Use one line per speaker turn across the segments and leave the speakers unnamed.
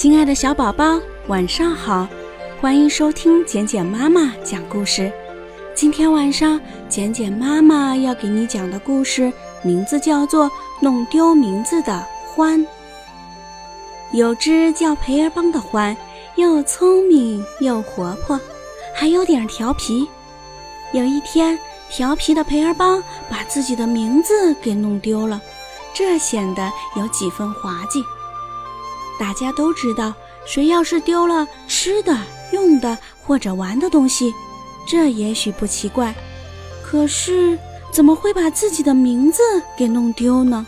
亲爱的小宝宝，晚上好！欢迎收听简简妈妈讲故事。今天晚上，简简妈妈要给你讲的故事名字叫做《弄丢名字的獾》。有只叫培儿邦的獾，又聪明又活泼，还有点调皮。有一天，调皮的培儿邦把自己的名字给弄丢了，这显得有几分滑稽。大家都知道，谁要是丢了吃的、用的或者玩的东西，这也许不奇怪。可是，怎么会把自己的名字给弄丢呢？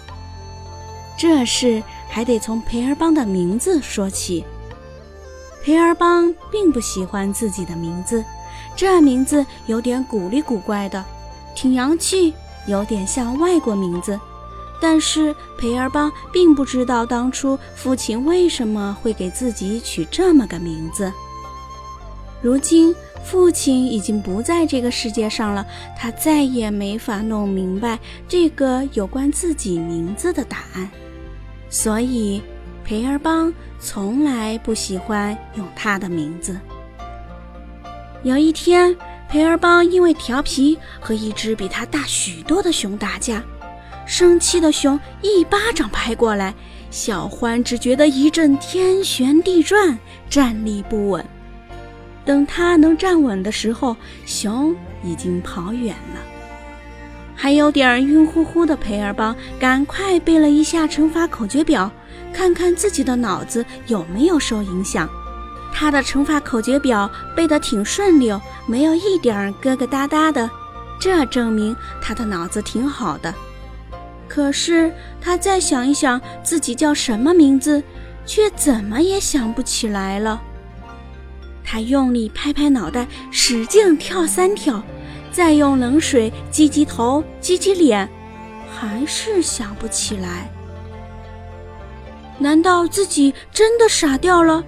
这事还得从培尔邦的名字说起。培尔邦并不喜欢自己的名字，这名字有点古里古怪的，挺洋气，有点像外国名字。但是培尔邦并不知道当初父亲为什么会给自己取这么个名字。如今父亲已经不在这个世界上了，他再也没法弄明白这个有关自己名字的答案，所以培尔邦从来不喜欢用他的名字。有一天，培尔邦因为调皮和一只比他大许多的熊打架。生气的熊一巴掌拍过来，小獾只觉得一阵天旋地转，站立不稳。等他能站稳的时候，熊已经跑远了。还有点晕乎乎的培尔邦，赶快背了一下乘法口诀表，看看自己的脑子有没有受影响。他的乘法口诀表背得挺顺溜，没有一点疙疙瘩瘩的，这证明他的脑子挺好的。可是他再想一想自己叫什么名字，却怎么也想不起来了。他用力拍拍脑袋，使劲跳三跳，再用冷水激激头、激激脸，还是想不起来。难道自己真的傻掉了？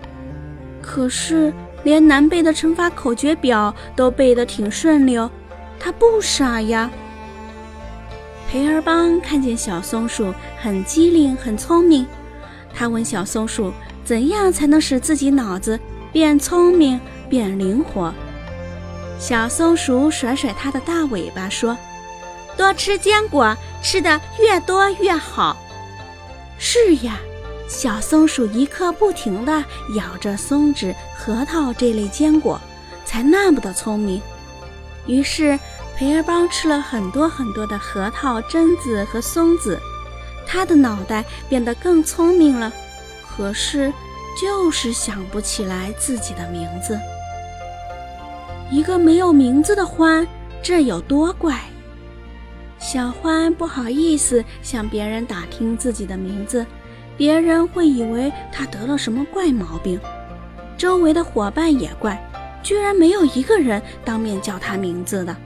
可是连难背的乘法口诀表都背得挺顺溜，他不傻呀。培儿邦看见小松鼠很机灵、很聪明，他问小松鼠：“怎样才能使自己脑子变聪明、变灵活？”小松鼠甩甩它的大尾巴说：“多吃坚果，吃的越多越好。”是呀，小松鼠一刻不停地咬着松子、核桃这类坚果，才那么的聪明。于是。培尔邦吃了很多很多的核桃、榛子和松子，他的脑袋变得更聪明了。可是，就是想不起来自己的名字。一个没有名字的獾，这有多怪？小獾不好意思向别人打听自己的名字，别人会以为他得了什么怪毛病。周围的伙伴也怪，居然没有一个人当面叫他名字的。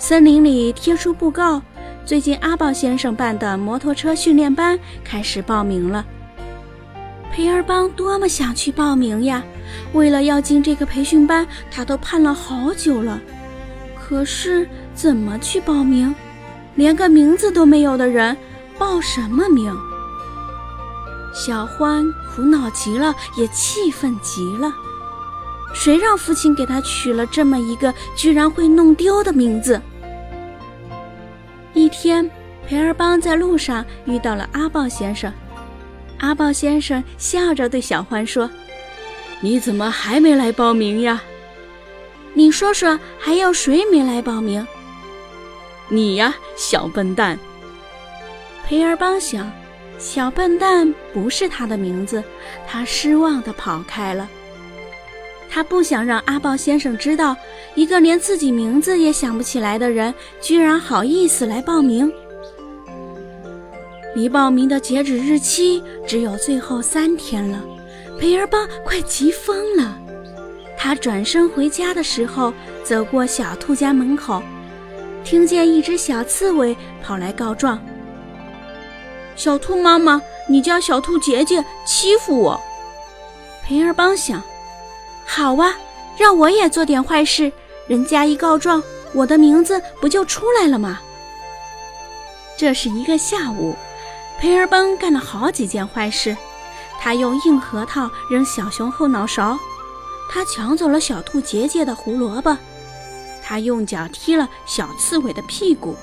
森林里贴出布告，最近阿豹先生办的摩托车训练班开始报名了。培尔邦多么想去报名呀！为了要进这个培训班，他都盼了好久了。可是怎么去报名？连个名字都没有的人，报什么名？小欢苦恼极了，也气愤极了。谁让父亲给他取了这么一个居然会弄丢的名字？一天，培尔邦在路上遇到了阿豹先生。阿豹先生笑着对小獾说：“
你怎么还没来报名呀？
你说说，还有谁没来报名？
你呀，小笨蛋！”
培尔邦想，小笨蛋不是他的名字，他失望地跑开了。他不想让阿豹先生知道，一个连自己名字也想不起来的人，居然好意思来报名。离报名的截止日期只有最后三天了，培尔邦快急疯了。他转身回家的时候，走过小兔家门口，听见一只小刺猬跑来告状：“小兔妈妈，你家小兔姐姐欺负我。”培尔邦想。好啊，让我也做点坏事，人家一告状，我的名字不就出来了吗？这是一个下午，培尔邦干了好几件坏事。他用硬核桃扔小熊后脑勺，他抢走了小兔杰杰的胡萝卜，他用脚踢了小刺猬的屁股。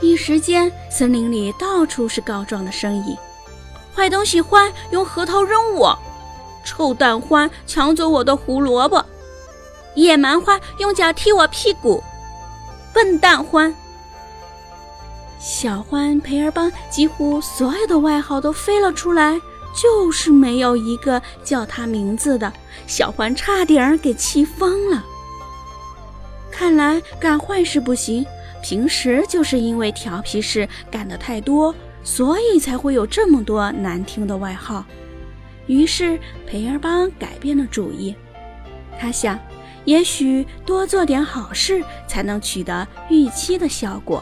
一时间，森林里到处是告状的声音：“坏东西欢用核桃扔我，臭蛋欢抢走我的胡萝卜，野蛮欢用脚踢我屁股，笨蛋欢。”小欢培尔邦几乎所有的外号都飞了出来，就是没有一个叫他名字的。小欢差点儿给气疯了。看来干坏事不行，平时就是因为调皮事干得太多，所以才会有这么多难听的外号。于是培尔邦改变了主意，他想，也许多做点好事，才能取得预期的效果。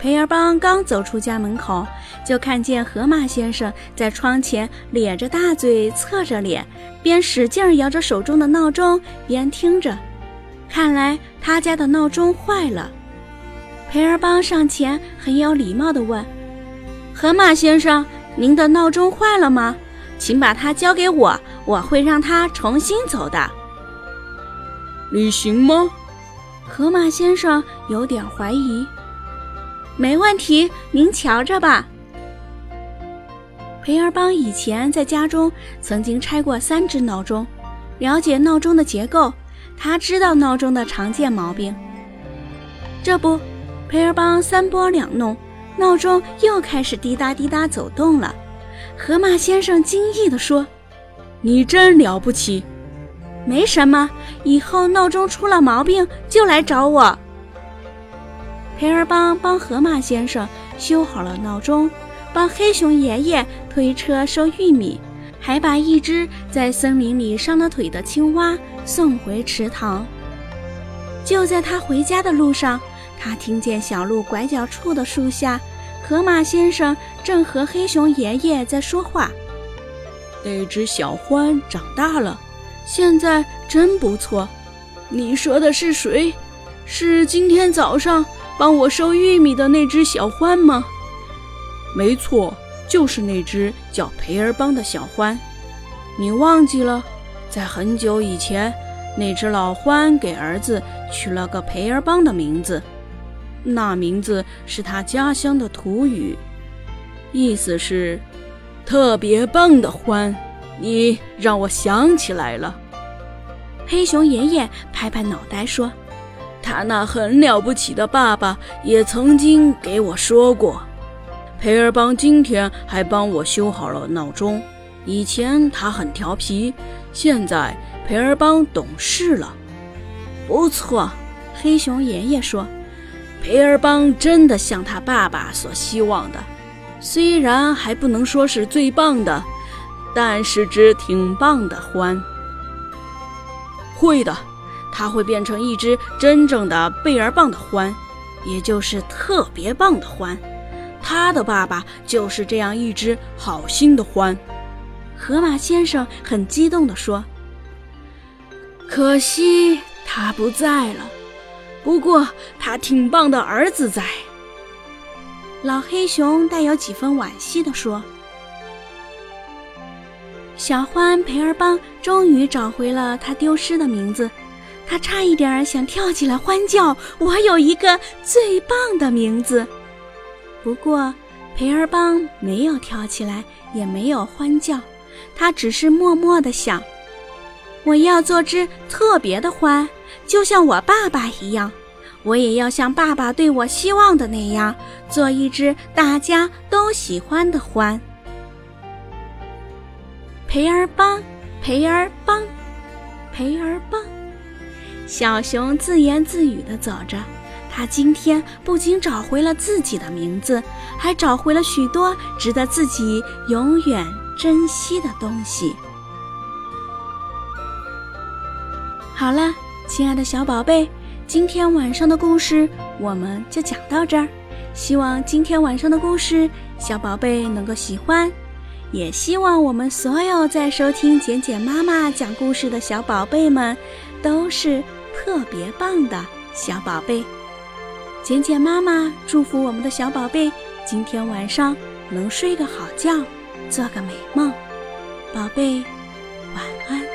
培尔邦刚走出家门口，就看见河马先生在窗前咧着大嘴，侧着脸，边使劲摇着手中的闹钟，边听着。看来他家的闹钟坏了。培尔邦上前，很有礼貌地问：“河马先生，您的闹钟坏了吗？请把它交给我，我会让它重新走的。”
你行吗？
河马先生有点怀疑。没问题，您瞧着吧。培尔邦以前在家中曾经拆过三只闹钟，了解闹钟的结构，他知道闹钟的常见毛病。这不，培尔邦三拨两弄，闹钟又开始滴答滴答走动了。河马先生惊异地说：“
你真了不起！
没什么，以后闹钟出了毛病就来找我。”培尔邦帮河马先生修好了闹钟，帮黑熊爷爷推车收玉米，还把一只在森林里伤了腿的青蛙送回池塘。就在他回家的路上，他听见小路拐角处的树下，河马先生正和黑熊爷爷在说话。
那只小獾长大了，现在真不错。你说的是谁？是今天早上。帮我收玉米的那只小獾吗？没错，就是那只叫培儿邦的小獾。你忘记了，在很久以前，那只老獾给儿子取了个培儿邦的名字，那名字是他家乡的土语，意思是特别棒的欢。你让我想起来了。
黑熊爷爷拍拍脑袋说。
他那很了不起的爸爸也曾经给我说过，培尔邦今天还帮我修好了闹钟。以前他很调皮，现在培尔邦懂事了。不错，
黑熊爷爷说，
培尔邦真的像他爸爸所希望的，虽然还不能说是最棒的，但是只挺棒的欢。会的。他会变成一只真正的贝尔棒的獾，也就是特别棒的獾。他的爸爸就是这样一只好心的獾。
河马先生很激动地说：“
可惜他不在了，不过他挺棒的儿子在。”
老黑熊带有几分惋惜地说：“小獾培尔邦终于找回了他丢失的名字。”他差一点想跳起来欢叫：“我有一个最棒的名字！”不过，培尔邦没有跳起来，也没有欢叫，他只是默默地想：“我要做只特别的獾，就像我爸爸一样。我也要像爸爸对我希望的那样，做一只大家都喜欢的獾。”培儿帮，培儿帮，培儿帮。小熊自言自语地走着，他今天不仅找回了自己的名字，还找回了许多值得自己永远珍惜的东西。好了，亲爱的小宝贝，今天晚上的故事我们就讲到这儿。希望今天晚上的故事小宝贝能够喜欢，也希望我们所有在收听简简妈妈讲故事的小宝贝们都是。特别棒的小宝贝，简简妈妈祝福我们的小宝贝今天晚上能睡个好觉，做个美梦。宝贝，晚安。